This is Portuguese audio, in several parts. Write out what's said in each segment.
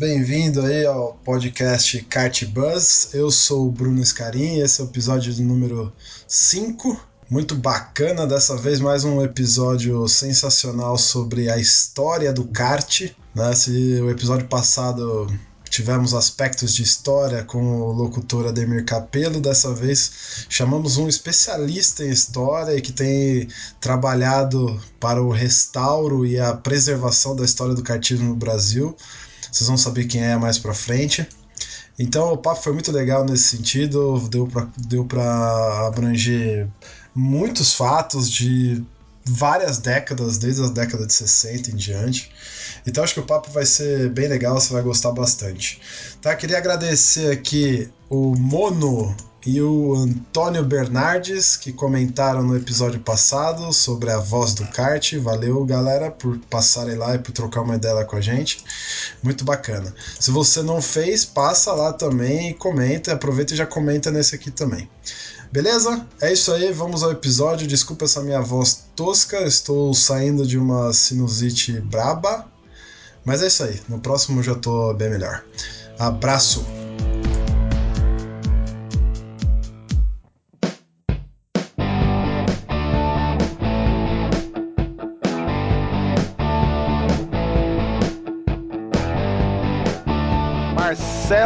Bem-vindo aí ao podcast Kart Buzz. Eu sou o Bruno Scarin, esse é o episódio número 5. Muito bacana, dessa vez mais um episódio sensacional sobre a história do kart. Né? Se o episódio passado tivemos aspectos de história com o locutor Ademir Capello. Dessa vez chamamos um especialista em história e que tem trabalhado para o restauro e a preservação da história do kartismo no Brasil. Vocês vão saber quem é mais para frente. Então o papo foi muito legal nesse sentido, deu para deu abranger muitos fatos de várias décadas, desde as décadas de 60 em diante. Então acho que o papo vai ser bem legal, você vai gostar bastante. Tá, queria agradecer aqui o Mono e o Antônio Bernardes que comentaram no episódio passado sobre a voz do kart. Valeu, galera, por passarem lá e por trocar uma ideia com a gente. Muito bacana. Se você não fez, passa lá também e comenta. Aproveita e já comenta nesse aqui também. Beleza? É isso aí, vamos ao episódio. Desculpa essa minha voz tosca, estou saindo de uma sinusite braba. Mas é isso aí, no próximo já tô bem melhor. Abraço!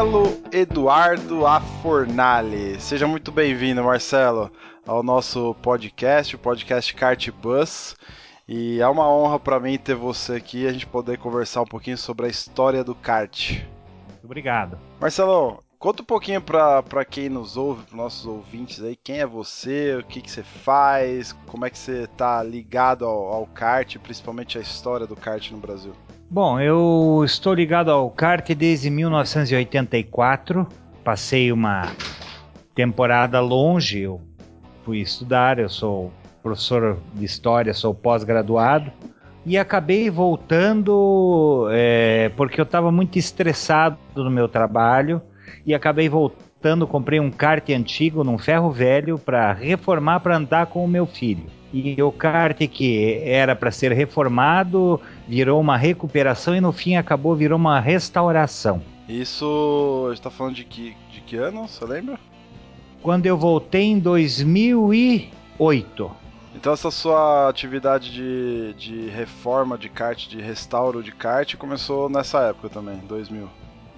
Marcelo Eduardo Afornali. Seja muito bem-vindo, Marcelo, ao nosso podcast, o podcast Kart Bus. E é uma honra para mim ter você aqui e a gente poder conversar um pouquinho sobre a história do kart. Muito obrigado. Marcelo, conta um pouquinho para quem nos ouve, para nossos ouvintes aí, quem é você, o que, que você faz, como é que você está ligado ao, ao kart, principalmente a história do kart no Brasil. Bom, eu estou ligado ao kart desde 1984. Passei uma temporada longe, eu fui estudar, eu sou professor de história, sou pós-graduado e acabei voltando é, porque eu estava muito estressado no meu trabalho e acabei voltando, comprei um kart antigo num ferro velho para reformar para andar com o meu filho. E o kart que era para ser reformado virou uma recuperação e no fim acabou virou uma restauração. Isso está falando de que, de que ano, você lembra? Quando eu voltei em 2008. Então essa sua atividade de, de reforma de kart, de restauro de kart, começou nessa época também, 2000?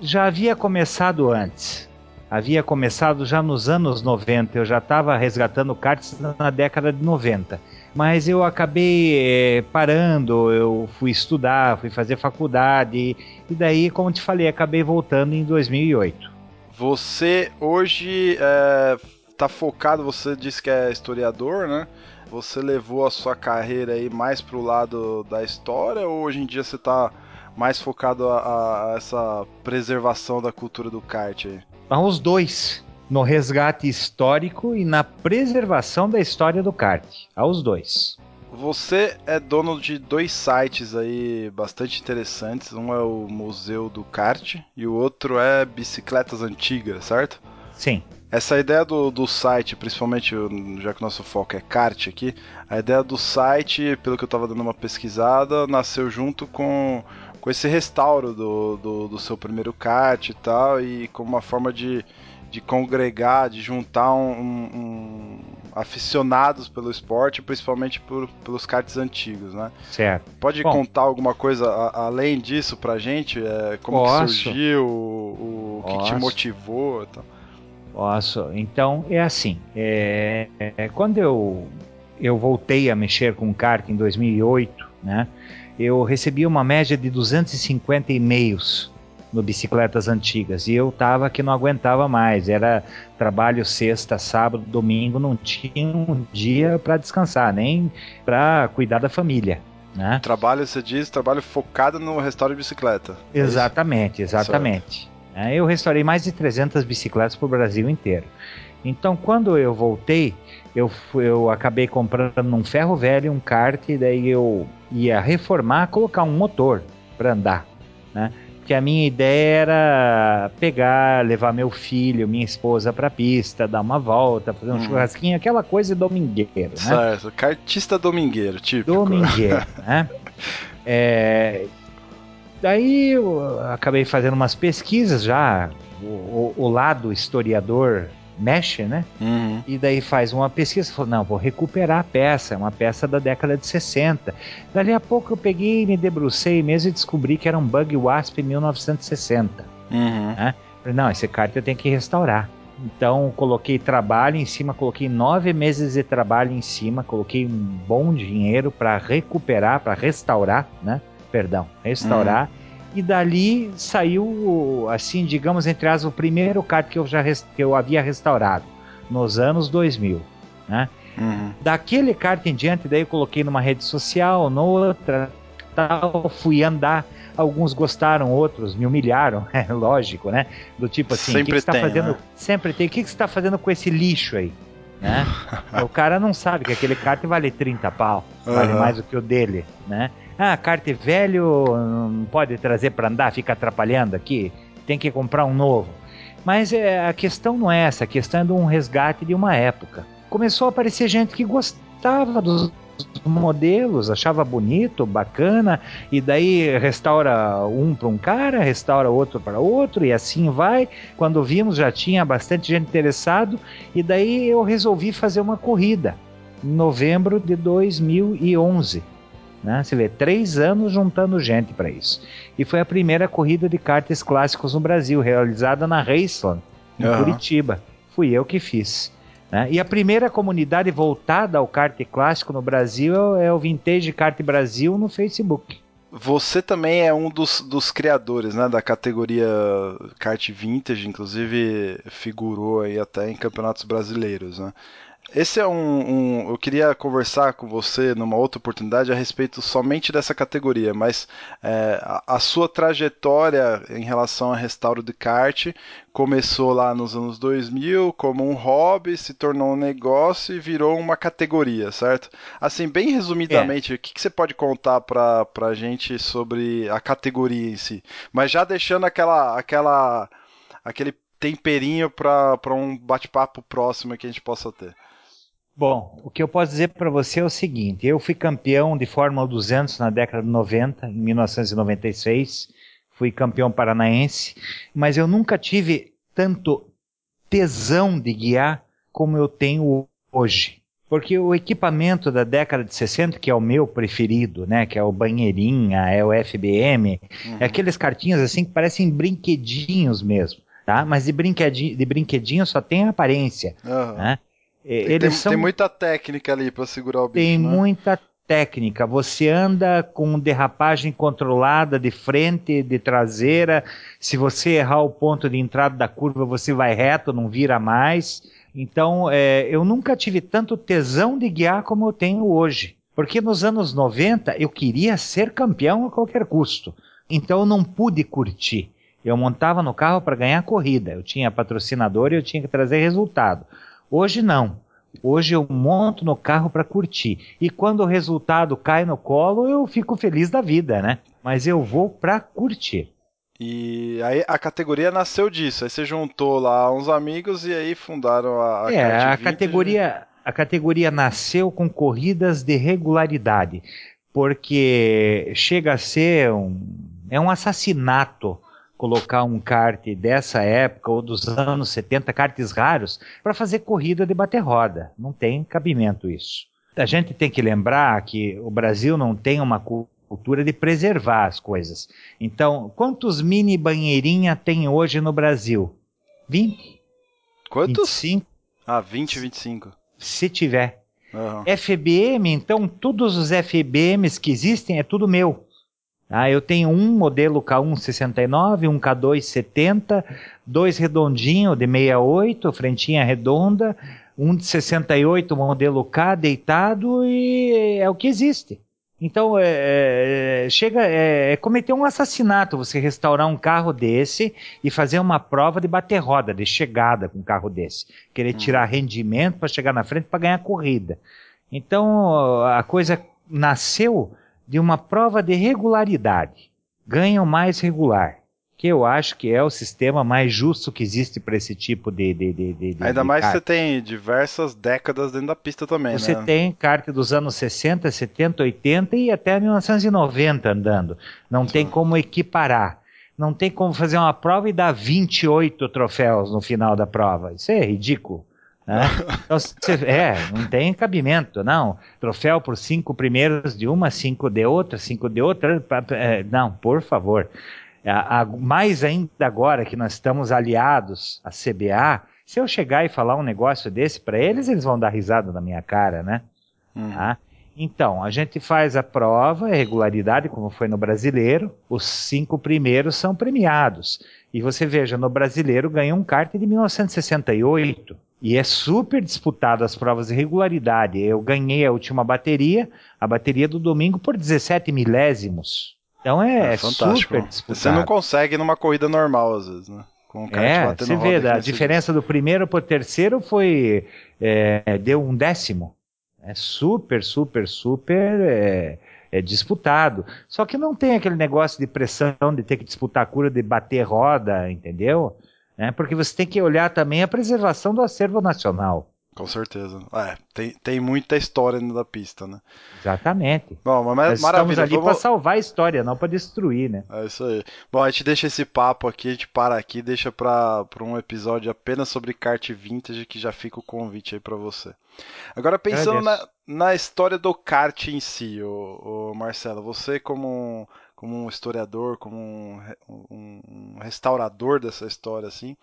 Já havia começado antes. Havia começado já nos anos 90, eu já estava resgatando karts na década de 90. Mas eu acabei é, parando, eu fui estudar, fui fazer faculdade, e daí, como te falei, acabei voltando em 2008. Você hoje está é, focado, você disse que é historiador, né? Você levou a sua carreira aí mais pro lado da história ou hoje em dia você está mais focado a, a, essa preservação da cultura do kart aí? Os dois. No resgate histórico e na preservação da história do kart. Aos dois. Você é dono de dois sites aí bastante interessantes. Um é o Museu do Kart e o outro é Bicicletas Antigas, certo? Sim. Essa ideia do, do site, principalmente já que o nosso foco é kart aqui, a ideia do site, pelo que eu estava dando uma pesquisada, nasceu junto com, com esse restauro do, do, do seu primeiro kart e tal, e como uma forma de, de congregar, de juntar um, um, aficionados pelo esporte, principalmente por, pelos karts antigos, né? Certo. Pode Bom, contar alguma coisa a, além disso pra gente? É, como que Posso. surgiu, o, o que, que te motivou e tal? Posso. Então é assim. é- é, quando eu eu voltei a mexer com kart em 2008, né? Eu recebi uma média de 250 e-mails no bicicletas antigas. E eu tava que não aguentava mais. Era trabalho sexta, sábado, domingo, não tinha um dia para descansar, nem para cuidar da família. Né? Trabalho, você diz, trabalho focado no restauro de bicicleta. É exatamente, exatamente. É, eu restaurei mais de 300 bicicletas para o Brasil inteiro. Então, quando eu voltei, eu, eu acabei comprando um ferro velho, um kart, e daí eu ia reformar, colocar um motor para andar, né? Porque a minha ideia era pegar, levar meu filho, minha esposa pra pista, dar uma volta, fazer um hum. churrasquinho, aquela coisa domingueiro, né? Certo, cartista domingueiro, tipo. Domingueiro, né? É, daí eu acabei fazendo umas pesquisas já, o, o, o lado historiador mexe, né? Uhum. E daí faz uma pesquisa, falou, não, vou recuperar a peça, é uma peça da década de 60. Dali a pouco eu peguei, me debrucei mesmo e descobri que era um bug wasp 1960. Uhum. Né? Falei, não, esse kart eu tenho que restaurar. Então coloquei trabalho em cima, coloquei nove meses de trabalho em cima, coloquei um bom dinheiro para recuperar, para restaurar, né? Perdão, restaurar. Uhum e dali saiu, assim, digamos, entre as o primeiro kart que eu já que eu havia restaurado, nos anos 2000, né? Uhum. Daquele kart em diante, daí eu coloquei numa rede social, noutra, tal, fui andar. Alguns gostaram, outros me humilharam, é lógico, né? Do tipo assim, sempre que, que você tá fazendo? Né? Sempre tem. O que, que você está fazendo com esse lixo aí? Né? o cara não sabe que aquele kart vale 30 pau, uhum. vale mais do que o dele, né? Ah, kart velho não pode trazer para andar, fica atrapalhando aqui, tem que comprar um novo. Mas é, a questão não é essa, a questão é de um resgate de uma época. Começou a aparecer gente que gostava dos modelos, achava bonito, bacana, e daí restaura um para um cara, restaura outro para outro, e assim vai. Quando vimos, já tinha bastante gente interessado, e daí eu resolvi fazer uma corrida em novembro de 2011. Né? Você vê, três anos juntando gente para isso. E foi a primeira corrida de karts clássicos no Brasil, realizada na Raceland, em uhum. Curitiba. Fui eu que fiz. Né? E a primeira comunidade voltada ao kart clássico no Brasil é o Vintage Kart Brasil no Facebook. Você também é um dos, dos criadores né, da categoria kart vintage, inclusive figurou aí até em campeonatos brasileiros. Né? Esse é um, um, Eu queria conversar com você numa outra oportunidade a respeito somente dessa categoria, mas é, a, a, sua trajetória em relação a restauro de kart começou lá nos anos 2000 como um hobby, se tornou um negócio e virou uma categoria, certo? Assim, bem resumidamente, é. o que, que, você pode contar para a gente sobre a categoria em si? Mas já deixando aquela, aquela, aquele temperinho para um bate-papo próximo que a gente possa ter. Bom, o que eu posso dizer para você é o seguinte: eu fui campeão de Fórmula 200 na década de 90, em 1996, fui campeão paranaense, mas eu nunca tive tanto tesão de guiar como eu tenho hoje. Porque o equipamento da década de 60, que é o meu preferido, né, que é o banheirinha, é o FBM, uhum. é aqueles cartinhas assim que parecem brinquedinhos mesmo, tá? Mas de brinquedinho, de brinquedinho só tem aparência, uhum. né? Eles tem, são... tem muita técnica ali para segurar o bicho. Tem né? muita técnica. Você anda com derrapagem controlada de frente, de traseira. Se você errar o ponto de entrada da curva, você vai reto, não vira mais. Então, é, eu nunca tive tanto tesão de guiar como eu tenho hoje. Porque nos anos 90 eu queria ser campeão a qualquer custo. Então eu não pude curtir. Eu montava no carro para ganhar corrida. Eu tinha patrocinador e eu tinha que trazer resultado. Hoje não. Hoje eu monto no carro para curtir. E quando o resultado cai no colo, eu fico feliz da vida, né? Mas eu vou para curtir. E aí a categoria nasceu disso. Aí você juntou lá uns amigos e aí fundaram a, a É, a categoria, a categoria nasceu com corridas de regularidade, porque chega a ser um é um assassinato colocar um kart dessa época ou dos anos 70, karts raros, para fazer corrida de bater roda. Não tem cabimento isso. A gente tem que lembrar que o Brasil não tem uma cultura de preservar as coisas. Então, quantos mini banheirinha tem hoje no Brasil? 20? Quantos? 25? Ah, 20, 25. Se tiver. Uhum. FBM, então, todos os FBMs que existem é tudo meu. Ah, eu tenho um modelo K1 69, um K2 70, dois redondinho de 68, frentinha redonda, um de 68 modelo K deitado e é o que existe. Então, é, é, chega é, é, cometer um assassinato você restaurar um carro desse e fazer uma prova de bater roda, de chegada com um carro desse. Querer hum. tirar rendimento para chegar na frente para ganhar corrida. Então, a coisa nasceu de uma prova de regularidade. Ganham mais regular que eu acho que é o sistema mais justo que existe para esse tipo de, de, de, de Ainda de mais que você tem diversas décadas dentro da pista também, você né? Você tem kart dos anos 60, 70, 80 e até 1990 andando. Não Sim. tem como equiparar. Não tem como fazer uma prova e dar 28 troféus no final da prova. Isso é ridículo. Né? Então, é, não tem cabimento, não. Troféu por cinco primeiros de uma, cinco de outra, cinco de outra. É, não, por favor. A, mais ainda agora que nós estamos aliados à CBA, se eu chegar e falar um negócio desse para eles, eles vão dar risada na minha cara, né? Uhum. Tá? Então, a gente faz a prova, a regularidade, como foi no brasileiro, os cinco primeiros são premiados. E você veja, no brasileiro ganhou um kart de 1968. E é super disputado as provas de regularidade. Eu ganhei a última bateria, a bateria do domingo, por 17 milésimos. Então é, é super disputado. Você não consegue numa corrida normal, às vezes, né? Com o é, você vê, a diferença do primeiro para o terceiro foi. É, deu um décimo. É super, super, super é, é, disputado. Só que não tem aquele negócio de pressão de ter que disputar a cura, de bater roda, entendeu? É, porque você tem que olhar também a preservação do acervo nacional. Com certeza. É, tem, tem muita história da pista, né? Exatamente. Bom, mas Nós maravilha. Estamos ali vamos... para salvar a história, não para destruir, né? É isso aí. Bom, a gente deixa esse papo aqui, a gente para aqui, deixa para um episódio apenas sobre kart vintage, que já fica o convite aí para você. Agora, pensando na, na história do kart em si, o Marcelo, você como como um historiador, como um, um, um restaurador dessa história, assim,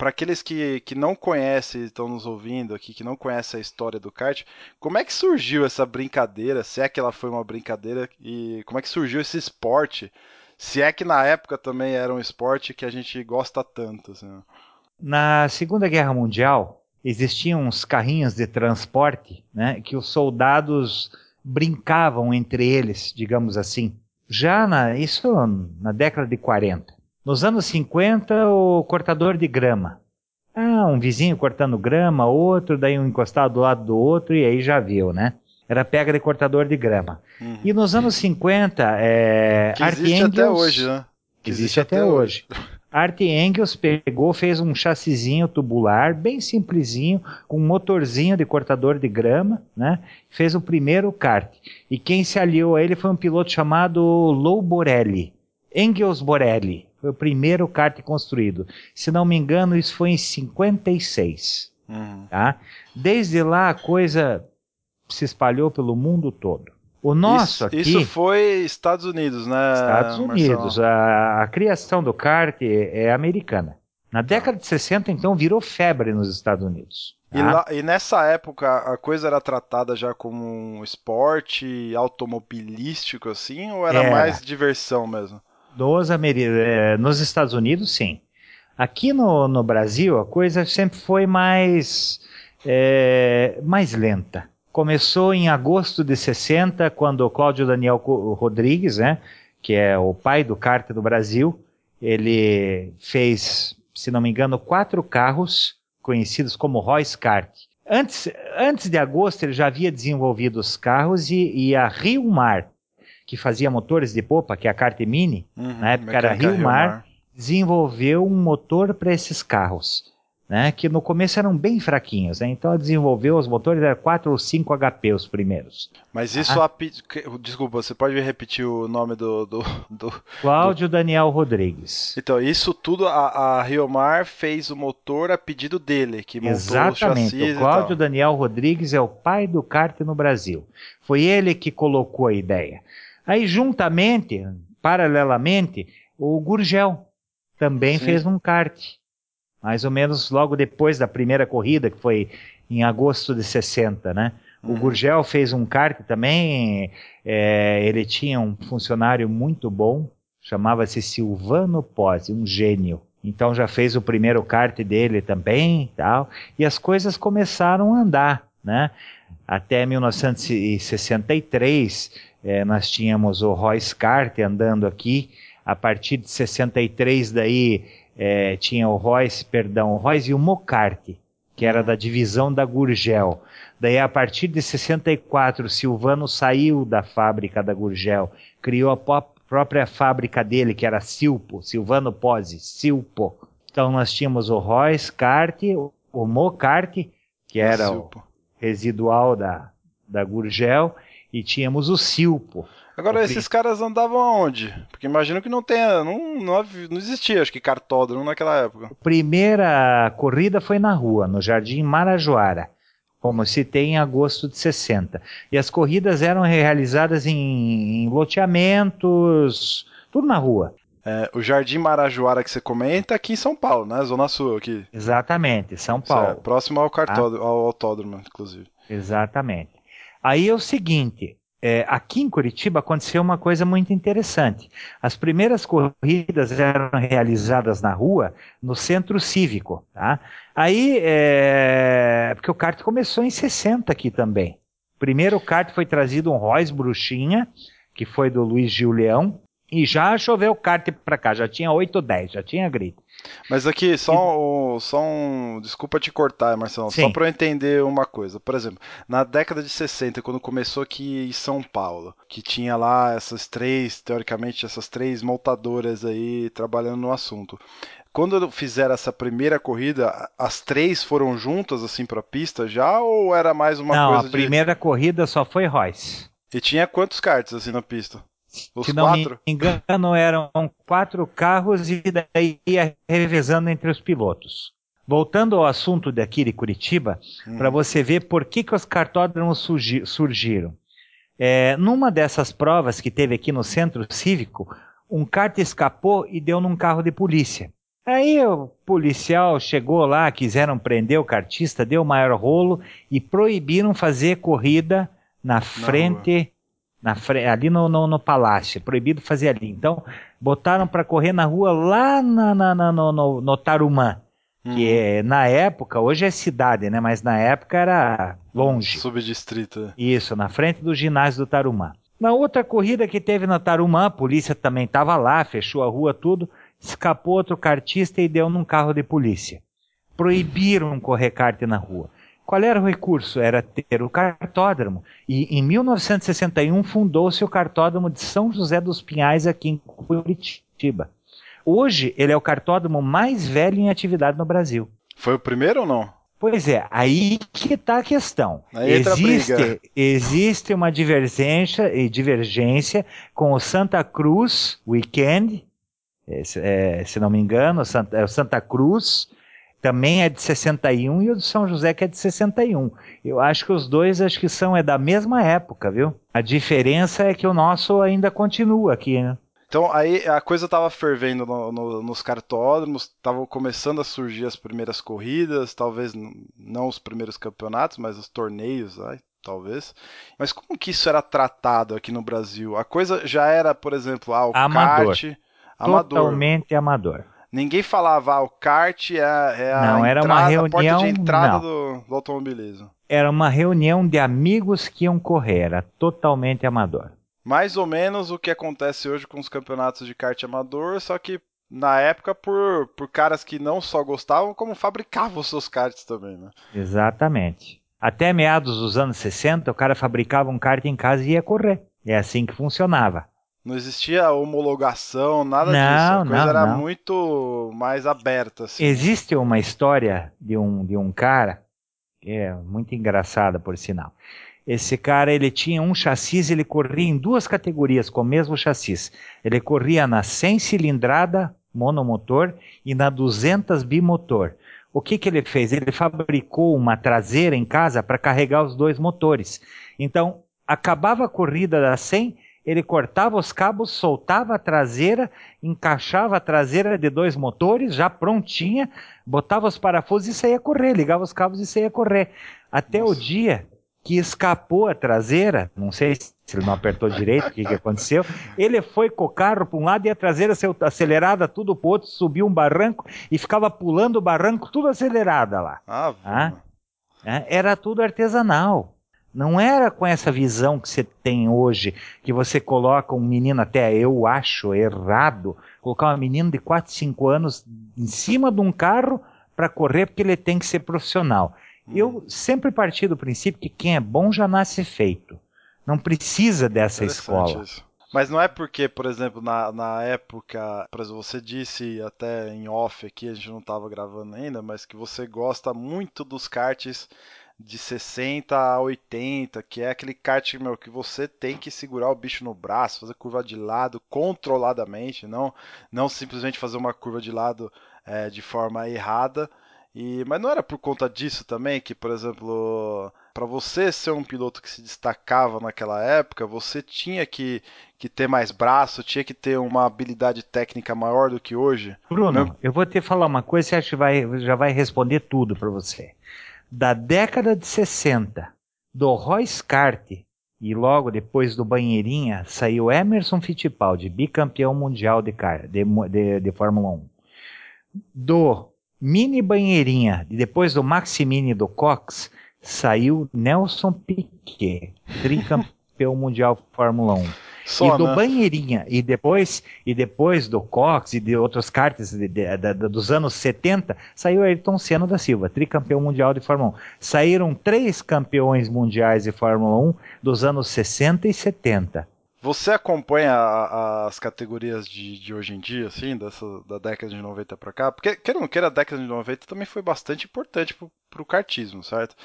para aqueles que, que não conhecem, estão nos ouvindo aqui, que não conhecem a história do kart, como é que surgiu essa brincadeira? Se é que ela foi uma brincadeira e como é que surgiu esse esporte? Se é que na época também era um esporte que a gente gosta tanto. Assim. Na Segunda Guerra Mundial existiam uns carrinhos de transporte, né, que os soldados brincavam entre eles, digamos assim. Já na isso na década de 40. Nos anos 50, o cortador de grama. Ah, um vizinho cortando grama, outro, daí um encostado do lado do outro, e aí já viu, né? Era pega de cortador de grama. Uhum. E nos anos 50, é, que existe até hoje, né? Que existe, existe até, até hoje. hoje. Art Engels pegou, fez um chassizinho tubular, bem simplesinho, com um motorzinho de cortador de grama, né? Fez o primeiro kart. E quem se aliou a ele foi um piloto chamado Lou Borelli. Engels Borelli. Foi o primeiro kart construído. Se não me engano, isso foi em 56. Uhum. Tá? Desde lá a coisa se espalhou pelo mundo todo. O nosso isso, aqui. Isso foi Estados Unidos, né? Estados Unidos. A, a, criação do kart é, é americana. Na década de 60, então, virou febre nos Estados Unidos. Tá? E, lá, e, nessa época a coisa era tratada já como um esporte automobilístico, assim, ou era, era. mais diversão mesmo? Nos, é, nos Estados Unidos, sim. Aqui no, no Brasil, a coisa sempre foi mais, é, mais lenta. Começou em agosto de 60, quando o Cláudio Daniel Rodrigues, né, que é o pai do kart do Brasil, ele fez, se não me engano, quatro carros conhecidos como Royce Kart. Antes, antes de agosto, ele já havia desenvolvido os carros e, e a Rio Mar, que fazia motores de popa, que é a Kart Mini, uhum, na época era Rio Mar, desenvolveu um motor para esses carros. Né, que no começo eram bem fraquinhos, né, então desenvolveu os motores, eram 4 ou 5 HP os primeiros. Mas isso, ah. desculpa, você pode repetir o nome do... do, do Cláudio do... Daniel Rodrigues. Então, isso tudo, a, a Riomar fez o motor a pedido dele, que montou Exatamente, o o Cláudio Daniel Rodrigues é o pai do kart no Brasil. Foi ele que colocou a ideia. Aí, juntamente, paralelamente, o Gurgel também Sim. fez um kart. Mais ou menos logo depois da primeira corrida, que foi em agosto de 60, né? O Gurgel fez um kart também, é, ele tinha um funcionário muito bom, chamava-se Silvano Pozzi, um gênio. Então já fez o primeiro kart dele também, tal, e as coisas começaram a andar, né? Até 1963, é, nós tínhamos o Royce Kart andando aqui. A partir de 63 daí é, tinha o Royce, perdão, o Royce e o Mocart, que era da divisão da Gurgel. Daí, a partir de 64, Silvano saiu da fábrica da Gurgel, criou a própria fábrica dele, que era Silpo, Silvano Pose, Silpo. Então, nós tínhamos o Royce Kart, o Mocart, que era o residual da, da Gurgel, e tínhamos o Silpo. Agora, esses caras andavam aonde? Porque imagino que não tenha, não, não, não existia, acho que cartódromo naquela época. A primeira corrida foi na rua, no Jardim Marajoara como se tem em agosto de 60. E as corridas eram realizadas em, em loteamentos, tudo na rua. É, o Jardim Marajoara que você comenta aqui em São Paulo, né? Zona Sul aqui. Exatamente, São Paulo. É, próximo ao, cartódromo, ah. ao autódromo, inclusive. Exatamente. Aí é o seguinte, é, aqui em Curitiba aconteceu uma coisa muito interessante. As primeiras corridas eram realizadas na rua, no centro cívico. Tá? Aí, é, porque o kart começou em 60 aqui também. Primeiro o kart foi trazido um Royce Bruxinha, que foi do Luiz Gil Leão, e já choveu kart para cá, já tinha 8 ou 10, já tinha grito. Mas aqui, só, um, só um. Desculpa te cortar, Marcelo. Sim. Só para eu entender uma coisa. Por exemplo, na década de 60, quando começou aqui em São Paulo, que tinha lá essas três, teoricamente, essas três montadoras aí trabalhando no assunto. Quando fizeram essa primeira corrida, as três foram juntas assim para a pista já ou era mais uma Não, coisa? Não, a primeira corrida só foi Royce. E tinha quantos karts assim na pista? Os Se não quatro? me engano, eram quatro carros e daí ia revezando entre os pilotos. Voltando ao assunto daqui de Curitiba, hum. para você ver por que, que os cartódromos surgi surgiram. É, numa dessas provas que teve aqui no centro cívico, um kart escapou e deu num carro de polícia. Aí o policial chegou lá, quiseram prender o cartista, deu maior rolo e proibiram fazer corrida na frente na, ali no, no, no, palácio, proibido fazer ali. Então, botaram para correr na rua lá na, na, na no, no, no, Tarumã, uhum. que é, na época, hoje é cidade, né? Mas na época era longe. Subdistrito. Isso, na frente do ginásio do Tarumã. Na outra corrida que teve na Tarumã, a polícia também estava lá, fechou a rua, tudo. Escapou outro cartista e deu num carro de polícia. Proibiram correr kart na rua. Qual era o recurso? Era ter o cartódromo. E em 1961 fundou-se o cartódromo de São José dos Pinhais aqui em Curitiba. Hoje ele é o cartódromo mais velho em atividade no Brasil. Foi o primeiro ou não? Pois é, aí que está a questão. Aí existe, existe uma divergência, divergência com o Santa Cruz Weekend, é, se não me engano, é o Santa Cruz, também é de 61 e o do São José que é de 61. Eu acho que os dois acho que são é da mesma época, viu? A diferença é que o nosso ainda continua aqui, né? Então aí a coisa estava fervendo no, no, nos cartódromos, estavam começando a surgir as primeiras corridas, talvez não os primeiros campeonatos, mas os torneios, ai, talvez. Mas como que isso era tratado aqui no Brasil? A coisa já era, por exemplo, ah, o amador. kart, amador. Totalmente amador. Ninguém falava, ah, o kart é, é a, não, era entrada, uma reunião, porta de entrada do, do, automobilismo. Era uma reunião de amigos que iam correr, era totalmente amador. Mais ou menos o que acontece hoje com os campeonatos de kart amador, só que na época por, por caras que não só gostavam, como fabricavam os seus karts também, né? Exatamente. Até meados dos anos 60, o cara fabricava um kart em casa e ia correr. É assim que funcionava. Não existia homologação, nada não, disso. A coisa não, era não. muito mais aberta. Assim. Existe uma história de um, de um cara, que é muito engraçada por sinal. Esse cara ele tinha um chassi, ele corria em duas categorias com o mesmo chassi. Ele corria na 100 cilindrada monomotor e na 200 bimotor. O que, que ele fez? Ele fabricou uma traseira em casa para carregar os dois motores. Então, acabava a corrida da 100, ele cortava os cabos, soltava a traseira, encaixava a traseira de dois motores, já prontinha, botava os parafusos e saía correr, ligava os cabos e saía correr. Até Nossa. o dia que escapou a traseira, não sei se ele não apertou direito, o que, que aconteceu. Ele foi com o carro para um lado e a traseira acelerada, tudo para o outro, subiu um barranco e ficava pulando o barranco, tudo acelerada lá. Ah, ah, Era tudo artesanal. Não era com essa visão que você tem hoje, que você coloca um menino, até eu acho errado, colocar uma menina de 4, 5 anos em cima de um carro para correr porque ele tem que ser profissional. Eu sempre parti do princípio que quem é bom já nasce feito. Não precisa dessa escola. Isso. Mas não é porque, por exemplo, na, na época, por exemplo, você disse até em off aqui, a gente não estava gravando ainda, mas que você gosta muito dos karts de 60 a 80, que é aquele kart meu, que você tem que segurar o bicho no braço, fazer curva de lado controladamente, não, não simplesmente fazer uma curva de lado é, de forma errada. E, mas não era por conta disso também que, por exemplo, para você ser um piloto que se destacava naquela época, você tinha que, que ter mais braço, tinha que ter uma habilidade técnica maior do que hoje? Bruno, Meu... eu vou te falar uma coisa, você acha que vai, já vai responder tudo para você da década de 60, do Royce Kart, e logo depois do Banheirinha, saiu Emerson Fittipaldi, bicampeão mundial de, de, de, de Fórmula 1. Do Mini Banheirinha, e depois do Maximini do Cox, saiu Nelson Piquet, tricampeão mundial Fórmula 1. Só, e do né? Banheirinha, e depois, e depois do Cox e de outros karts de, de, de, dos anos 70, saiu Ayrton Senna da Silva, tricampeão mundial de Fórmula 1. Saíram três campeões mundiais de Fórmula 1 dos anos 60 e 70. Você acompanha a, as categorias de, de, hoje em dia, assim, dessa, da década de 90 para cá? Porque, queira ou não queira, a década de 90 também foi bastante importante para o kartismo, certo?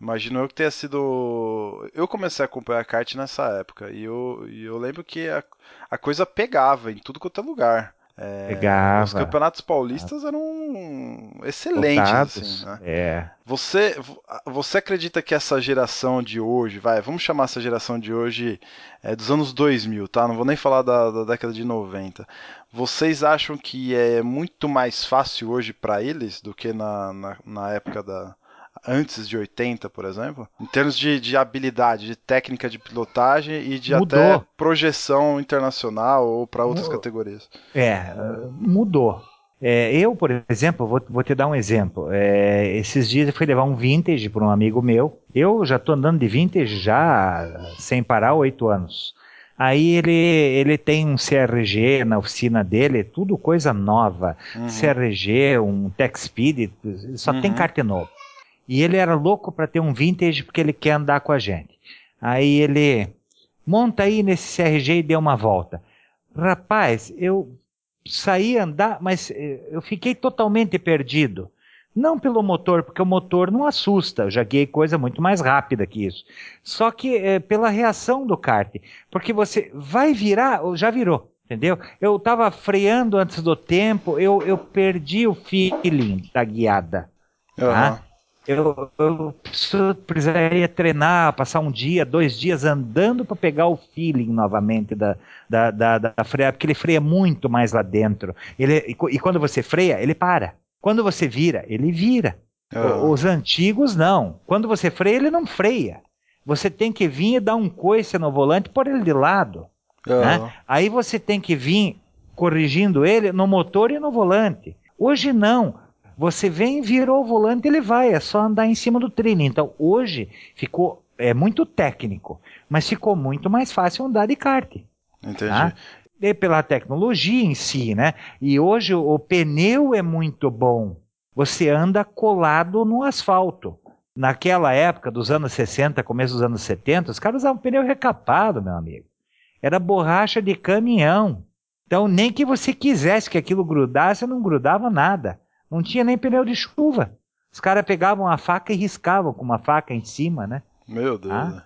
Imagino eu que tenha sido. Eu comecei a acompanhar kart nessa época e eu, e eu lembro que a, a coisa pegava em tudo quanto é lugar. É, Pegava. Os campeonatos paulistas eram excelentes. Assim, né? é. Você, você acredita que essa geração de hoje, vai, vamos chamar essa geração de hoje é, dos anos 2000, tá? Não vou nem falar da, da década de 90. Vocês acham que é muito mais fácil hoje para eles do que na, na, na época da, antes de 80, por exemplo, em termos de, de habilidade, de técnica de pilotagem e de mudou. até projeção internacional ou para outras mudou. categorias. É, mudou. É, eu, por exemplo, vou, vou, te dar um exemplo. É, esses dias eu fui levar um vintage para um amigo meu. Eu já estou andando de vintage já sem parar oito anos. Aí ele, ele tem um CRG na oficina dele, tudo coisa nova. Uhum. CRG, um Tech Speed, só uhum. tem kart novo. E ele era louco para ter um vintage porque ele quer andar com a gente. Aí ele monta aí nesse CRG e deu uma volta. Rapaz, eu saí andar, mas eh, eu fiquei totalmente perdido. Não pelo motor, porque o motor não assusta. Eu já guiei coisa muito mais rápida que isso. Só que é, pela reação do kart. Porque você vai virar, já virou. Entendeu? Eu estava freando antes do tempo, eu, eu perdi o feeling da guiada. Uhum. Tá? Eu, eu precisaria treinar, passar um dia, dois dias andando para pegar o feeling novamente da, da, da, da freia, porque ele freia muito mais lá dentro. Ele, e, e quando você freia, ele para. Quando você vira, ele vira. Uhum. Os antigos não. Quando você freia, ele não freia. Você tem que vir e dar um coice no volante e pôr ele de lado. Uhum. Né? Aí você tem que vir corrigindo ele no motor e no volante. Hoje não. Você vem, virou o volante, ele vai, é só andar em cima do trilho. Então, hoje ficou é muito técnico, mas ficou muito mais fácil andar de kart. Entendi. Tá? E pela tecnologia em si, né? E hoje o pneu é muito bom. Você anda colado no asfalto. Naquela época dos anos 60, começo dos anos 70, os caras usavam pneu recapado, meu amigo. Era borracha de caminhão. Então, nem que você quisesse que aquilo grudasse, não grudava nada. Não tinha nem pneu de chuva. Os caras pegavam a faca e riscavam com uma faca em cima, né? Meu Deus. Ah,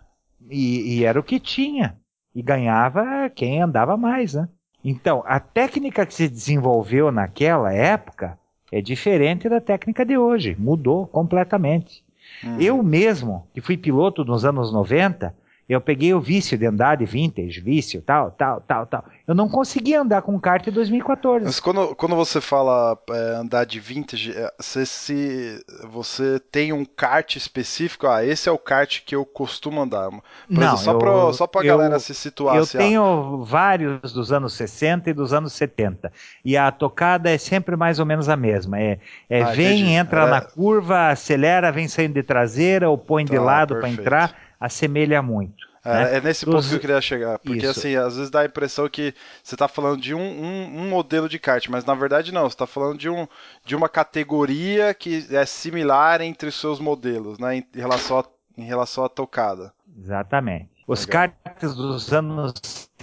e, e, era o que tinha. E ganhava quem andava mais, né? Então, a técnica que se desenvolveu naquela época é diferente da técnica de hoje. Mudou completamente. Uhum. Eu mesmo, que fui piloto nos anos 90, Eu peguei o vício de andar de vintage, vício, tal, tal, tal, tal. Eu não conseguia andar com kart em 2014. Mas quando, quando você fala é, andar de vintage, é, você, se, você tem um kart específico? Ah, esse é o kart que eu costumo andar. Por não, exemplo, só, eu, pra, só pra eu, galera se situar. Eu assim, tenho vários dos anos 60 e dos anos 70. E a tocada é sempre mais ou menos a mesma. É, é Ah, vem, entendi. entra É. na curva, acelera, vem saindo de traseira ou põe de Tá, lado para entrar, assemelha muito. É, né? é nesse Dos- ponto que eu queria chegar. Porque, Isso. assim, às vezes dá a impressão que você está falando de um, um, um modelo de kart, mas na verdade não. Você está falando de, um, de uma categoria que é similar entre os seus modelos, né? Em relação a, em relação à tocada. Exatamente. Os Legal. karts dos anos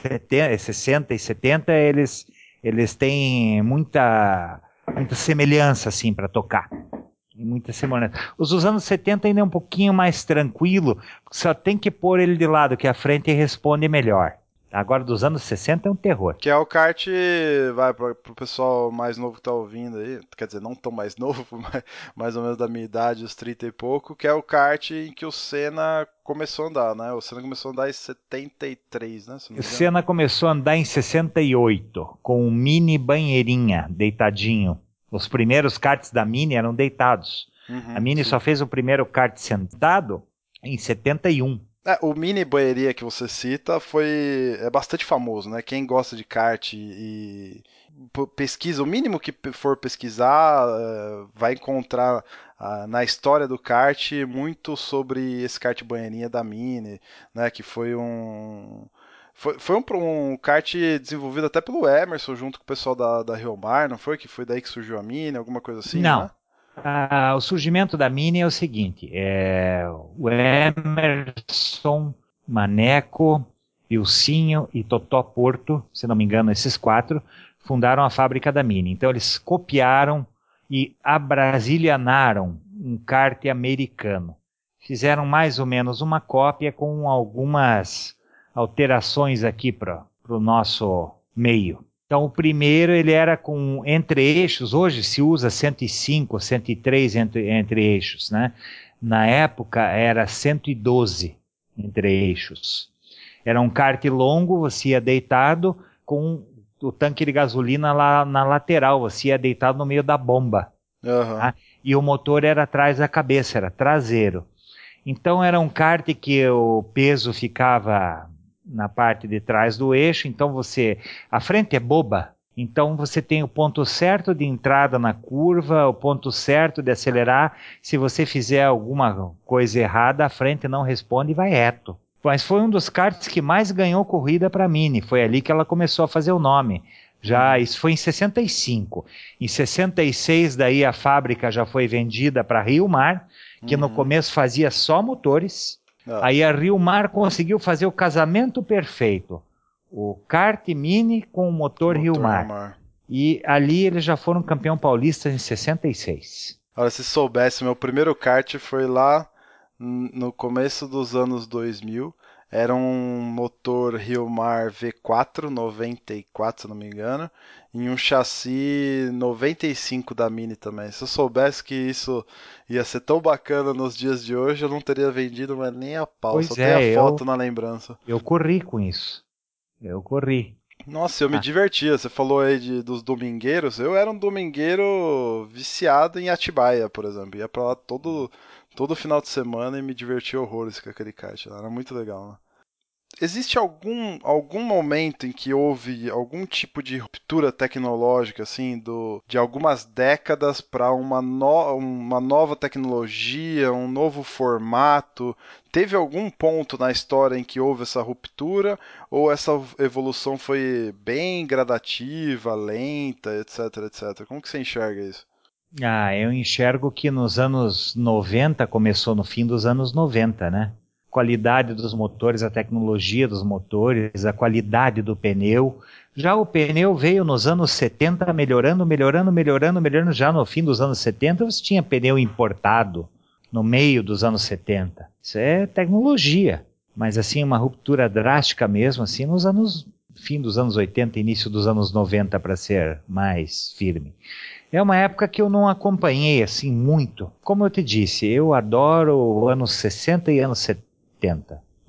70, 60 e 70, eles, eles têm muita, muita semelhança, assim, para tocar. Tem Muita semelhança. Os dos anos 70 ainda é um pouquinho mais tranquilo, porque só tem que pôr ele de lado, que a frente responde melhor. Agora, dos anos 60 é um terror. Que é o kart, vai, para o pessoal mais novo que tá ouvindo aí, quer dizer, não tão mais novo, mas mais ou menos da minha idade, os 30 e pouco, que é o kart em que o Senna começou a andar, né? O Senna começou a andar em 73, né? O. Senna começou a andar em 68, com um mini banheirinha, deitadinho. Os primeiros karts da Mini eram deitados. Uhum, A Mini sim. só fez o primeiro kart sentado em 71. É, o mini banheirinha que você cita foi é bastante famoso, né? Quem gosta de kart e, pesquisa, o mínimo que for pesquisar, eh, vai encontrar ah, na história do kart muito sobre esse kart banheirinha da Mini, né? Que foi um foi, foi um, um kart desenvolvido até pelo Emerson junto com o pessoal da, da Rio Mar, não foi? Que foi daí que surgiu a Mini, alguma coisa assim? Não. né? Ah, o surgimento da Mini é o seguinte: é, o Emerson, Maneco, Ilcinho e Totó Porto, se não me engano, esses quatro, fundaram a fábrica da Mini. Então eles copiaram e abrasilianaram um kart americano. Fizeram mais ou menos uma cópia com algumas alterações aqui para o nosso meio. Então o primeiro ele era com entre eixos, hoje se usa 105, 103 entre, entre eixos, né? Na época era 112 entre eixos. Era um kart longo, você ia deitado com o tanque de gasolina lá na lateral, você ia deitado no meio da bomba Aham. Ah, e o motor era atrás da cabeça, era traseiro. Então era um kart que o peso ficava na parte de trás do eixo, então você a frente é boba. Então você tem o ponto certo de entrada na curva, o ponto certo de acelerar. Se você fizer alguma coisa errada, a frente não responde e vai reto. Mas foi um dos karts que mais ganhou corrida para Mini. Foi ali que ela começou a fazer o nome. Já isso foi em 65. Em 66 daí a fábrica já foi vendida para Rio Mar, que no Uhum. começo fazia só motores. Ah. Aí a Rio Mar conseguiu fazer o casamento perfeito. O kart Mini com o motor, Rio Motor Mar. Rio Mar. E ali eles já foram campeão paulista em 66. Olha, se soubesse, meu primeiro kart foi lá no começo dos anos 2000. Era um motor Rio Mar V4 94, se não me engano, e um chassi 95 da Mini também. Se eu soubesse que isso ia ser tão bacana nos dias de hoje, eu não teria vendido mas nem a pau. Pois Só é, tem a eu- foto na lembrança. Eu corri com isso. Eu corri. Nossa, eu me Ah. divertia. Você falou aí de, dos domingueiros. Eu era um domingueiro viciado em Atibaia, por exemplo. Ia pra lá todo, todo final de semana e me divertia horrores com aquele kart. Era muito legal, né? Existe algum, algum momento em que houve algum tipo de ruptura tecnológica, assim, do, de algumas décadas para uma, no, uma nova tecnologia, um novo formato? Teve algum ponto na história em que houve essa ruptura? Ou essa evolução foi bem gradativa, lenta, etc, etc? Como que você enxerga isso? Ah, eu enxergo que nos anos 90 começou no fim dos anos 90, né? Qualidade dos motores, a tecnologia dos motores, a qualidade do pneu. Já o pneu veio nos anos 70 melhorando, melhorando, melhorando, melhorando. Já no fim dos anos 70 você tinha pneu importado no meio dos anos 70. Isso é tecnologia. Mas assim, uma ruptura drástica mesmo, assim, nos anos fim dos anos 80, início dos anos 90, para ser mais firme. É uma época que eu não acompanhei assim muito. Como eu te disse, eu adoro anos 60 e anos 70.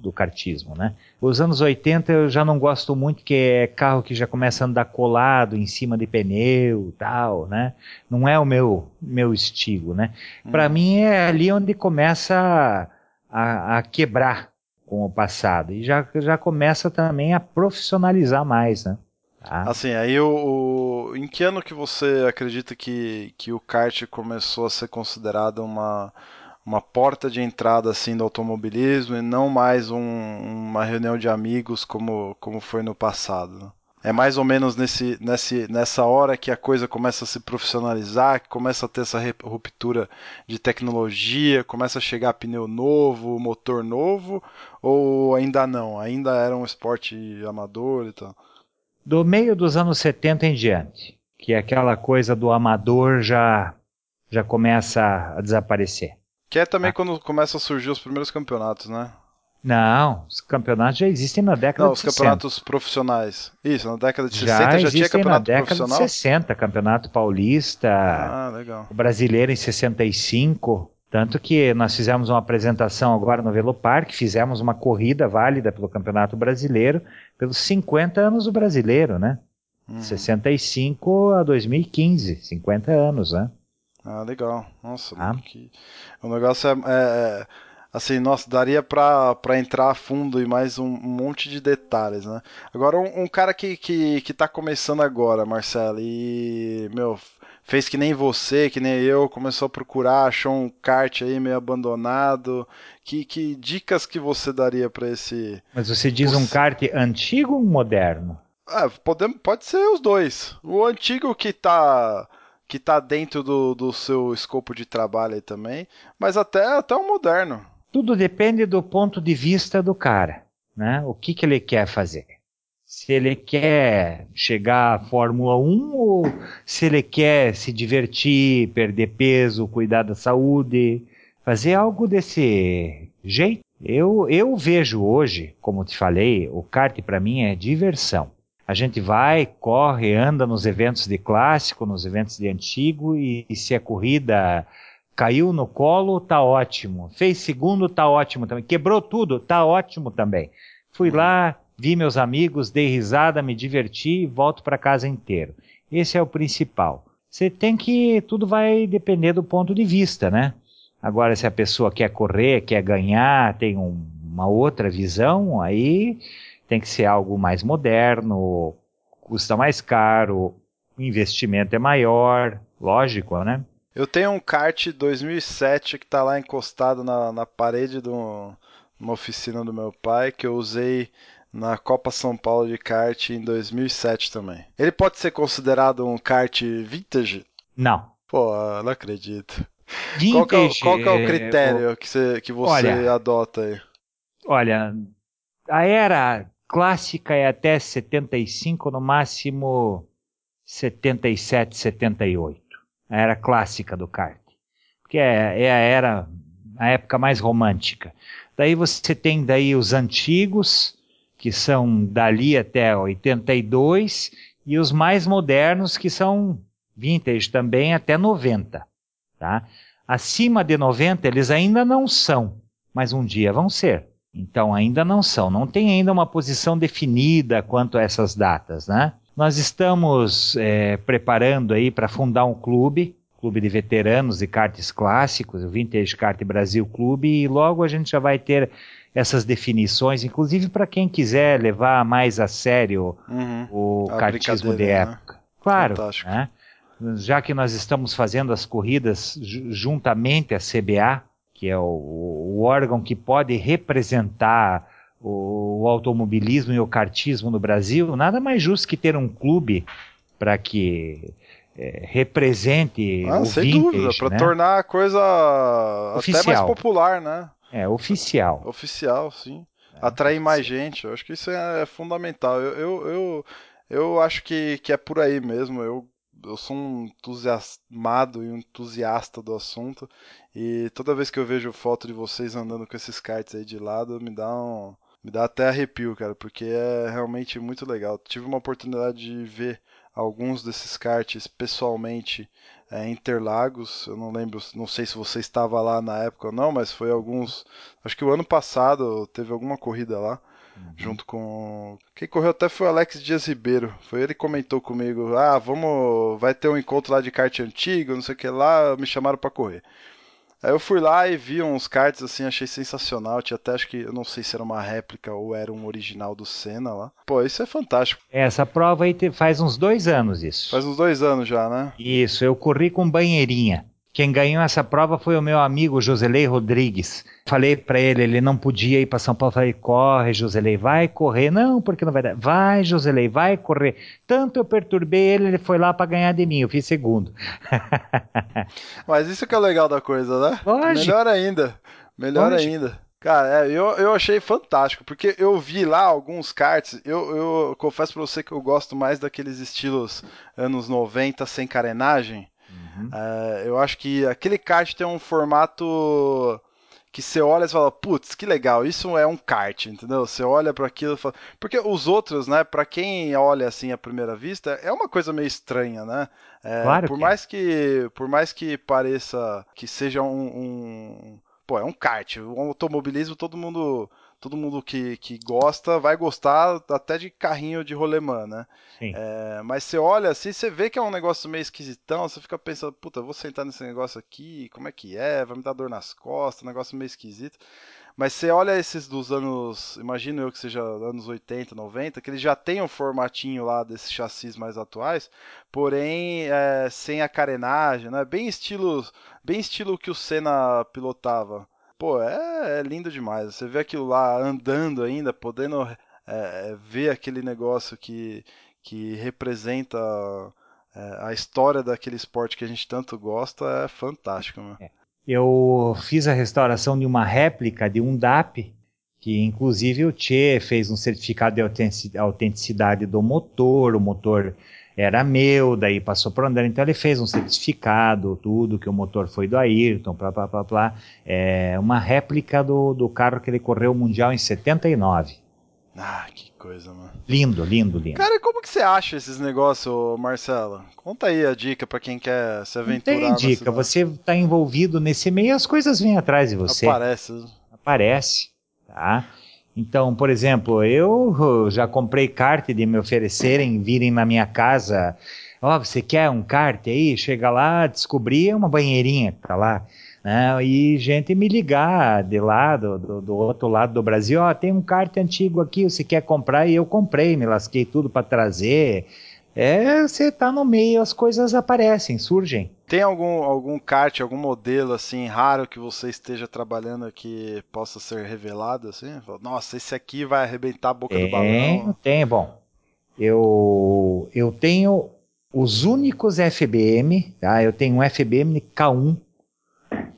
Do kartismo, né? Os anos 80 eu já não gosto muito, que é carro que já começa a andar colado em cima de pneu tal, né? Não é o meu, meu estilo, né? Hum. Para mim é ali onde começa a, a, quebrar com o passado e já, já começa também a profissionalizar mais, né? Tá? Assim, aí o, o, em que ano que você acredita que, que o kart começou a ser considerado uma uma porta de entrada assim do automobilismo e não mais um, uma reunião de amigos como, como foi no passado. É mais ou menos nesse, nesse, nessa hora que a coisa começa a se profissionalizar, que começa a ter essa ruptura de tecnologia, começa a chegar pneu novo, motor novo, ou ainda não? Ainda era um esporte amador e tal? Do meio dos anos 70 em diante, que é aquela coisa do amador já, já começa a desaparecer. Que é também ah. quando começam a surgir os primeiros campeonatos, né? Não, os campeonatos já existem na década Não, de 60. os campeonatos profissionais. Isso, na década de já 60 já tinha campeonato na década profissional? de 60, campeonato paulista. Ah, legal. Brasileiro em 65. Tanto que nós fizemos uma apresentação agora no Velo Parque, fizemos uma corrida válida pelo Campeonato Brasileiro, pelos 50 anos do brasileiro, né? Hum. 65 a 2015, 50 anos, né? Ah, legal. Nossa, ah. que... o negócio é, é, assim, nossa, daria pra, pra entrar a fundo e mais um, um monte de detalhes, né? Agora, um, um, cara que, que, que tá começando agora, Marcelo, e, meu, fez que nem você, que nem eu, começou a procurar, achou um kart aí meio abandonado. Que, que dicas que você daria para esse. Mas você diz um kart antigo ou moderno? Ah, pode, pode ser os dois. O antigo que tá que está dentro do, do seu escopo de trabalho aí também, mas até, até o moderno. Tudo depende do ponto de vista do cara, né? O que, que ele quer fazer. Se ele quer chegar à Fórmula 1 ou se ele quer se divertir, perder peso, cuidar da saúde, fazer algo desse jeito. Eu, eu vejo hoje, como te falei, o kart para mim é diversão. A gente vai, corre, anda nos eventos de clássico, nos eventos de antigo, e, e se a corrida caiu no colo, tá ótimo. Fez segundo, tá ótimo também. Quebrou tudo, tá ótimo também. Fui lá, vi meus amigos, dei risada, me diverti e volto para casa inteiro. Esse é o principal. Você tem que. Tudo vai depender do ponto de vista, né? Agora, se a pessoa quer correr, quer ganhar, tem um, uma outra visão, aí tem que ser algo mais moderno, custa mais caro, o investimento é maior, lógico, né? Eu tenho um kart 2007 que está lá encostado na, na parede de uma oficina do meu pai que eu usei na Copa São Paulo de kart em 2007 também. Ele pode ser considerado um kart vintage? Não. Pô, não acredito. Vintage, qual, que é, qual que é o critério é, que você, que você olha, adota aí? Olha, a era clássica é até 75, no máximo 77, 78. A era clássica do kart. Que é, é a era, a época mais romântica. Daí você tem daí os antigos, que são dali até 82, e os mais modernos, que são vintage também até 90. Tá? Acima de 90 eles ainda não são, mas um dia vão ser. Então ainda não são, não tem ainda uma posição definida quanto a essas datas, né? Nós estamos é, preparando aí para fundar um clube, clube de veteranos de karts clássicos, o Vintage Kart Brasil Clube, e logo a gente já vai ter essas definições, inclusive para quem quiser levar mais a sério uhum. o a kartismo de né? época. Né? Claro, né? já que nós estamos fazendo as corridas juntamente à CBA, que é o, o órgão que pode representar o, o, automobilismo e o kartismo no Brasil, nada mais justo que ter um clube para que é, represente ah, o sem vintage, dúvida, para né? tornar a coisa oficial. até mais popular, né? É, oficial. Oficial, sim. É, Atrair oficial. mais gente, eu acho que isso é fundamental. Eu, eu, eu, eu acho que, que é por aí mesmo. Eu eu sou um entusiasmado e um entusiasta do assunto. E toda vez que eu vejo foto de vocês andando com esses karts aí de lado, me dá um. me dá até arrepio, cara, porque é realmente muito legal. Tive uma oportunidade de ver alguns desses karts pessoalmente é, Interlagos. Eu não lembro, não sei se você estava lá na época ou não, mas foi alguns. Acho que o ano passado teve alguma corrida lá. Uhum. Junto com. Quem correu até foi o Alex Dias Ribeiro. Foi ele que comentou comigo: Ah, vamos. Vai ter um encontro lá de kart antigo, não sei o que lá. Me chamaram para correr. Aí eu fui lá e vi uns cards assim, achei sensacional. Tinha até acho que, eu não sei se era uma réplica ou era um original do Senna lá. Pô, isso é fantástico. Essa prova aí faz uns dois anos isso. Faz uns dois anos já, né? Isso, eu corri com banheirinha. Quem ganhou essa prova foi o meu amigo Joselei Rodrigues. Falei para ele, ele não podia ir para São Paulo. Falei, corre, Joselei, vai correr. Não, porque não vai dar. Vai, Joselei, vai correr. Tanto eu perturbei ele, ele foi lá para ganhar de mim. Eu fiz segundo. Mas isso que é o legal da coisa, né? Lógico. Melhor ainda. Melhor Lógico. ainda. Cara, é, eu, eu achei fantástico, porque eu vi lá alguns karts, eu, eu confesso pra você que eu gosto mais daqueles estilos anos 90 sem carenagem, Uhum. Uh, eu acho que aquele kart tem um formato que você olha e fala, putz, que legal, isso é um kart, entendeu? Você olha para aquilo e fala... Porque os outros, né, para quem olha assim à primeira vista, é uma coisa meio estranha, né? É, claro por que mais é. que Por mais que pareça que seja um, um... Pô, é um kart, o automobilismo todo mundo todo mundo que, que gosta vai gostar até de carrinho de rolemã, né? É, mas você olha assim, você vê que é um negócio meio esquisitão, você fica pensando, puta, vou sentar nesse negócio aqui, como é que é? Vai me dar dor nas costas, um negócio meio esquisito. Mas você olha esses dos anos, imagino eu que seja anos 80, 90, que eles já têm o formatinho lá desses chassis mais atuais, porém é, sem a carenagem, né? Bem estilo, bem estilo que o Senna pilotava. Pô, é, é lindo demais. Você vê aquilo lá andando ainda, podendo é, ver aquele negócio que, que representa é, a história daquele esporte que a gente tanto gosta, é fantástico. É. Eu fiz a restauração de uma réplica de um DAP, que inclusive o Che fez um certificado de autenticidade do motor, o motor era meu, daí passou para o André, então ele fez um certificado, tudo, que o motor foi do Ayrton, blá, blá, blá, blá. É uma réplica do, do carro que ele correu o Mundial em 79. Ah, que coisa, mano. Lindo, lindo, lindo. Cara, como que você acha esses negócios, Marcelo? Conta aí a dica para quem quer se aventurar. Não tem dica, você está envolvido nesse meio, as coisas vêm atrás de você. Aparece. Aparece, tá? Então, por exemplo, eu já comprei kart de me oferecerem virem na minha casa. Ó, oh, você quer um kart aí? Chega lá, descobri é uma banheirinha que tá lá. Né? E gente me ligar de lá, do, do, do outro lado do Brasil, ó, oh, tem um kart antigo aqui, você quer comprar? E eu comprei, me lasquei tudo para trazer. É, você tá no meio, as coisas aparecem, surgem. Tem algum, algum kart, algum modelo assim raro que você esteja trabalhando que possa ser revelado assim? Nossa, esse aqui vai arrebentar a boca tem, do balão. Tem, bom. Eu eu tenho os únicos FBM, tá? Eu tenho um FBM K1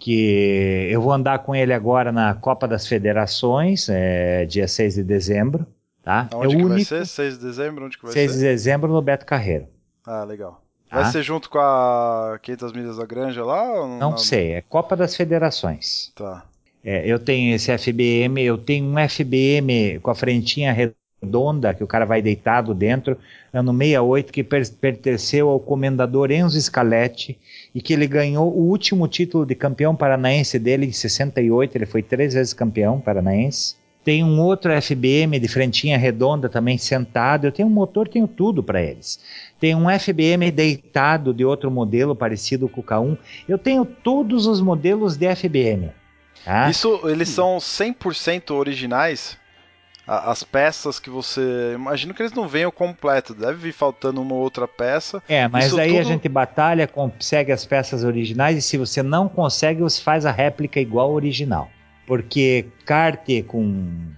que eu vou andar com ele agora na Copa das Federações, é, dia 6 de dezembro, tá? Onde é que único... vai ser? 6 de dezembro? Onde que vai 6 ser? 6 de dezembro no Beto Carreiro. Ah, legal. Vai tá? ser junto com a 500 milhas da Granja lá? não, não sei, é Copa das Federações. Tá. É, eu tenho esse FBM, eu tenho um FBM com a frentinha redonda, que o cara vai deitado dentro, ano 68, que per pertenceu ao comendador Enzo Scaletti, e que ele ganhou o último título de campeão paranaense dele em 68, ele foi três vezes campeão paranaense. Tem um outro FBM de frentinha redonda também sentado. Eu tenho um motor, tenho tudo para eles. Tem um FBM deitado de outro modelo parecido com o K1. Eu tenho todos os modelos de FBM. Tá? Isso, eles são 100% originais? As peças que você. Imagino que eles não venham completo, deve vir faltando uma outra peça. É, mas Isso aí tudo... a gente batalha, consegue as peças originais e se você não consegue, você faz a réplica igual ao original. Porque kart com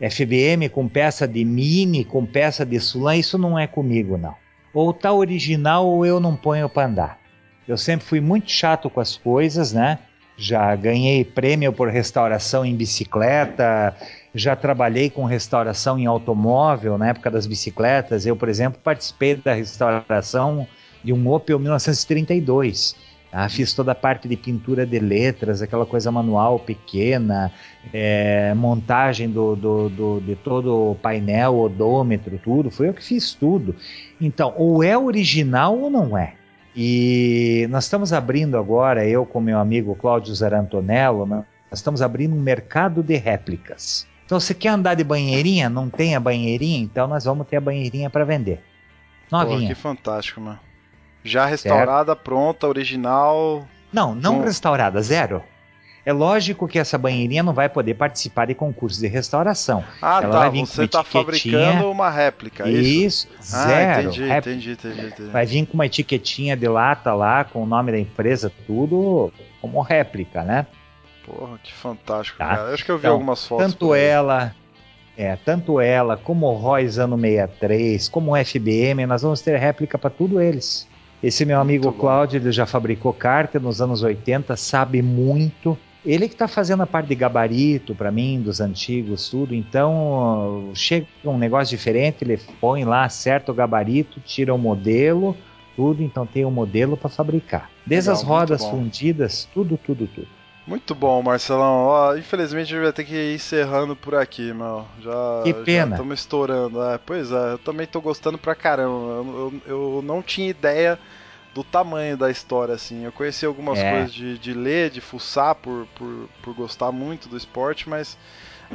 FBM, com peça de Mini, com peça de Sulan, isso não é comigo, não. Ou tá original ou eu não ponho para andar. Eu sempre fui muito chato com as coisas, né? Já ganhei prêmio por restauração em bicicleta, já trabalhei com restauração em automóvel na época das bicicletas. Eu, por exemplo, participei da restauração de um Opel 1932 Ah, fiz toda a parte de pintura de letras, aquela coisa manual pequena, é, montagem do, do, do, de todo o painel, odômetro, tudo. Foi eu que fiz tudo. Então, ou é original ou não é. E nós estamos abrindo agora, eu com meu amigo Cláudio Zarantonello, né, nós estamos abrindo um mercado de réplicas. Então, você quer andar de banheirinha? Não tem a banheirinha? Então, nós vamos ter a banheirinha para vender. Novinha. Pô, que fantástico, mano. Já restaurada, certo? pronta, original. Não, não com... restaurada, zero. É lógico que essa banheirinha não vai poder participar de concursos de restauração. Ah, Ela tá. Vai vir você está fabricando uma réplica. É isso, isso ah, zero. Entendi, entendi, entendi, entendi, Vai vir com uma etiquetinha de lata lá, com o nome da empresa, tudo como réplica, né? Porra, que fantástico, tá? cara. acho que eu vi então, algumas fotos. Tanto ela, é, tanto ela como o Royce ano 63, como o FBM, nós vamos ter réplica para tudo eles. Esse meu amigo Cláudio, ele já fabricou carta nos anos 80, sabe muito. Ele que está fazendo a parte de gabarito para mim, dos antigos, tudo. Então, chega um negócio diferente, ele põe lá, acerta o gabarito, tira o modelo, tudo. Então, tem o um modelo para fabricar. Desde Legal, as rodas fundidas, tudo, tudo, tudo. Muito bom, Marcelão. Ó, infelizmente a gente vai ter que ir encerrando por aqui, meu. Já, que pena. Estamos estourando. É, pois é, eu também tô gostando pra caramba. Eu, eu, eu, não tinha ideia do tamanho da história, assim. Eu conheci algumas é. coisas de, de ler, de fuçar por, por, por gostar muito do esporte, mas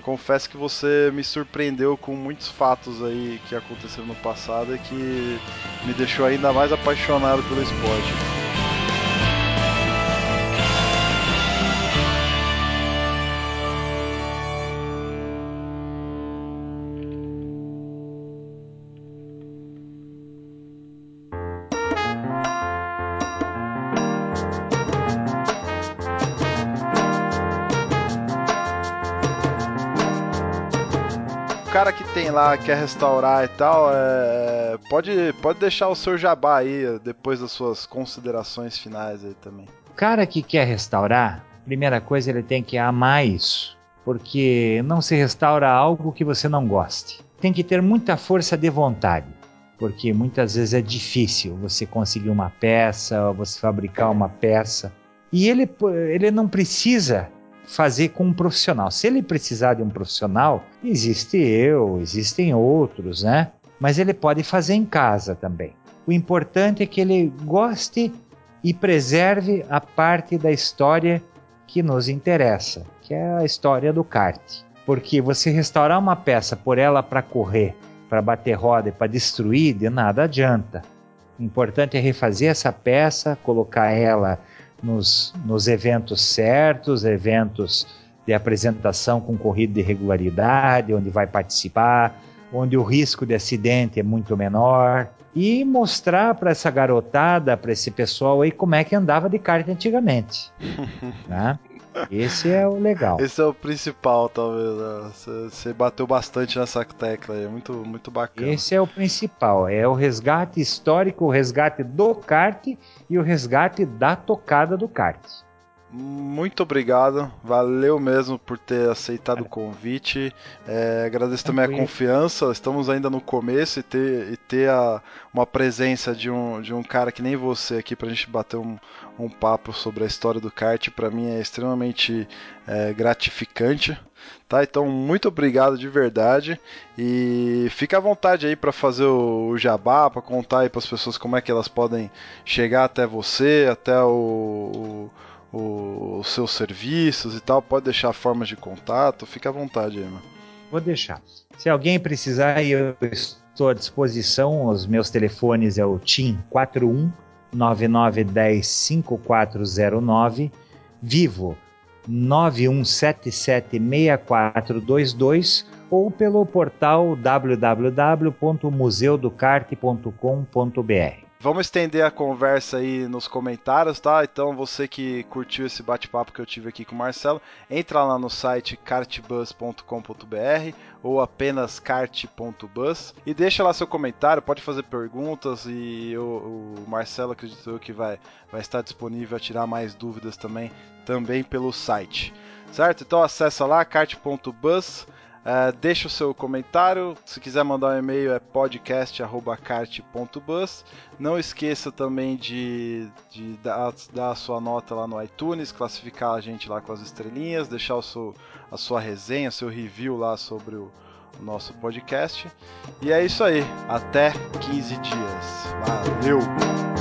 confesso que você me surpreendeu com muitos fatos aí que aconteceram no passado e que me deixou ainda mais apaixonado pelo esporte. Lá, quer restaurar e tal, é, pode, pode deixar o seu jabá aí, depois das suas considerações finais aí também. O cara que quer restaurar, primeira coisa ele tem que amar isso, porque não se restaura algo que você não goste. Tem que ter muita força de vontade, porque muitas vezes é difícil você conseguir uma peça, você fabricar uma peça. E ele, ele não precisa fazer com um profissional. Se ele precisar de um profissional, existe eu, existem outros, né? Mas ele pode fazer em casa também. O importante é que ele goste e preserve a parte da história que nos interessa, que é a história do kart. Porque você restaurar uma peça por ela para correr, para bater roda e para destruir, de nada adianta. O importante é refazer essa peça, colocar ela nos, nos eventos certos, eventos de apresentação com corrida de regularidade, onde vai participar, onde o risco de acidente é muito menor, e mostrar para essa garotada, para esse pessoal aí, como é que andava de kart antigamente. né? Esse é o legal. Esse é o principal, talvez. Você né? bateu bastante nessa tecla aí, é muito, muito bacana. Esse é o principal, é o resgate histórico, o resgate do kart e o resgate da tocada do kart. Muito obrigado, valeu mesmo por ter aceitado o convite. É, agradeço também a confiança. Estamos ainda no começo e ter, e ter a, uma presença de um, de um cara que nem você aqui para a gente bater um, um papo sobre a história do kart, para mim é extremamente é, gratificante. Tá, então muito obrigado de verdade e fica à vontade aí para fazer o, jabá, para contar aí para as pessoas como é que elas podem chegar até você, até o, o os seus serviços e tal, pode deixar formas de contato, fica à vontade aí, mano. Vou deixar. Se alguém precisar, eu estou à disposição. Os meus telefones é o TIM 41 9910 5409, Vivo 91776422 ou pelo portal www.museudocarte.com.br. Vamos estender a conversa aí nos comentários, tá? Então você que curtiu esse bate-papo que eu tive aqui com o Marcelo, entra lá no site cartbus.com.br ou apenas kart.bus e deixa lá seu comentário, pode fazer perguntas e o, o Marcelo acredito que vai, vai estar disponível a tirar mais dúvidas também, também pelo site. Certo? Então acessa lá kart.bus É, deixa o seu comentário. Se quiser mandar um e-mail é podcast.cart.bus. Não esqueça também de, de dar, dar, a sua nota lá no iTunes, classificar a gente lá com as estrelinhas, deixar o seu, a sua resenha, seu review lá sobre o, o nosso podcast. E é isso aí. Até 15 dias. Valeu!